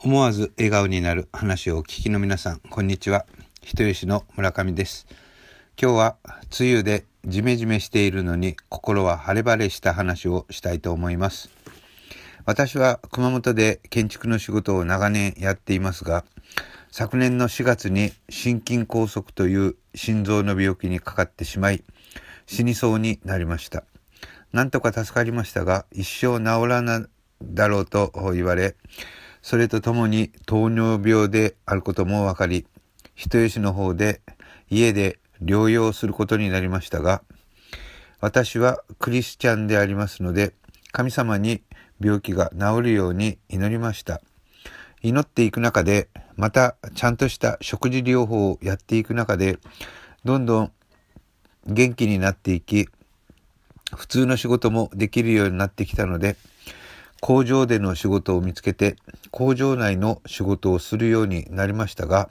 思わず笑顔になる話をお聞きの皆さん、こんにちは。人吉の村上です。今日は梅雨でジメジメしているのに心は晴れ晴れした話をしたいと思います。私は熊本で建築の仕事を長年やっていますが、昨年の4月に心筋梗塞という心臓の病気にかかってしまい、死にそうになりました。なんとか助かりましたが、一生治らないだろうと言われ、それとともに糖尿病であることも分かり、人吉の方で家で療養することになりましたが、私はクリスチャンでありますので、神様に病気が治るように祈りました。祈っていく中で、またちゃんとした食事療法をやっていく中で、どんどん元気になっていき、普通の仕事もできるようになってきたので、工場での仕事を見つけて工場内の仕事をするようになりましたが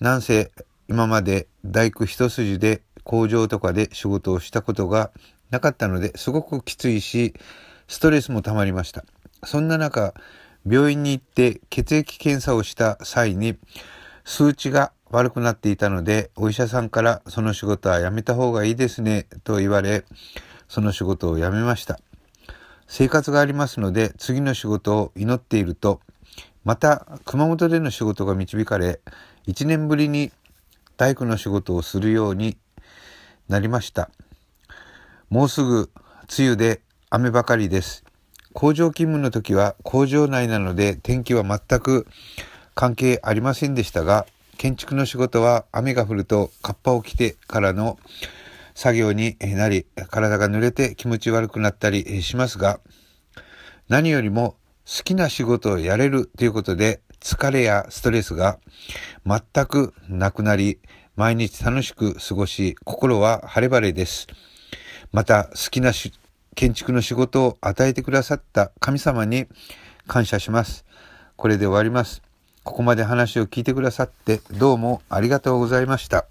なんせ今まで大工一筋で工場とかで仕事をしたことがなかったのですごくきついしストレスもたまりました。そんな中病院に行って血液検査をした際に数値が悪くなっていたのでお医者さんからその仕事はやめた方がいいですねと言われその仕事を辞めました。生活がありますので次の仕事を祈っているとまた熊本での仕事が導かれ1年ぶりに大工の仕事をするようになりました。もうすぐ梅雨で雨ばかりです。工場勤務の時は工場内なので天気は全く関係ありませんでしたが建築の仕事は雨が降るとカッパを着てからの作業になり、体が濡れて気持ち悪くなったりしますが、何よりも好きな仕事をやれるということで、疲れやストレスが全くなくなり、毎日楽しく過ごし、心は晴れ晴れです。また、好きな建築の仕事を与えてくださった神様に感謝します。これで終わります。ここまで話を聞いてくださってどうもありがとうございました。